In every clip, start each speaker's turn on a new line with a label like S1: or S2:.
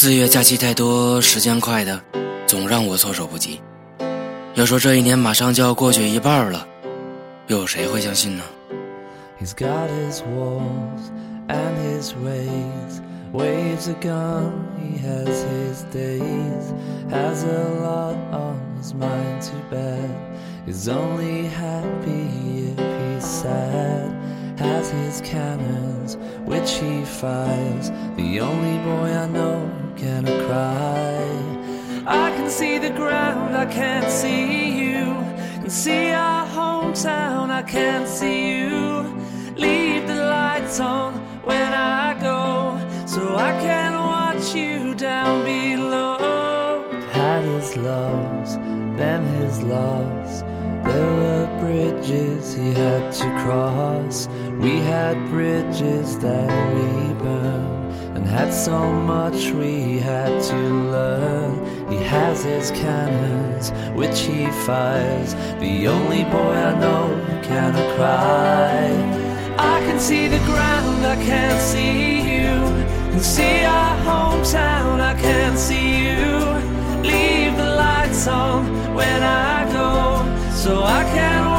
S1: 四月假期太多，时间快的，总让我措手不及。要说这一年马上就要过去一半了，又有谁会相信呢？
S2: Has his cannons, which he fires. The only boy I know cannot cry. I can see the ground, I can't see you. Can see our hometown, I can't see you. Leave the lights on when I go, so I can watch you down below. Had his loves, then his loss. There were bridges he had to cross. We had bridges that we burned, and had so much we had to learn. He has his cannons, which he fires. The only boy I know who cannot cry. I can see the ground, I can't see you. Can see our hometown, I can't see you. Leave the lights on when I go, so I can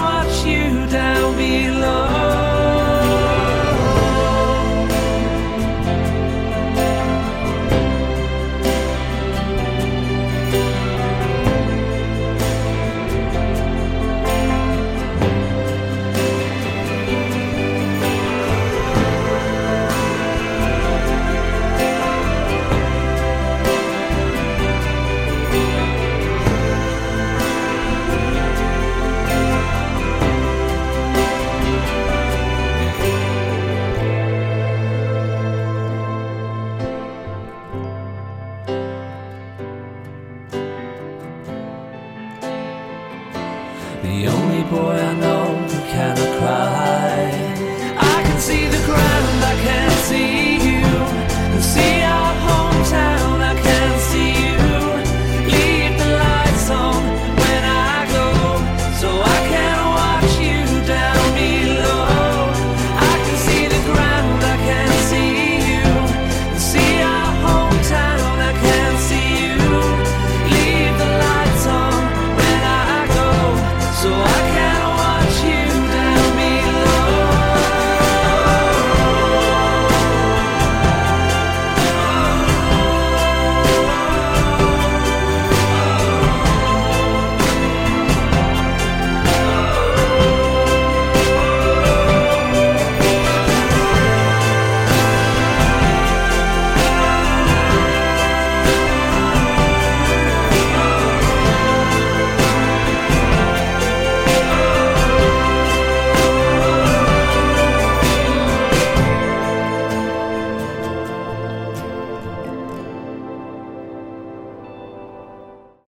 S2: the only boy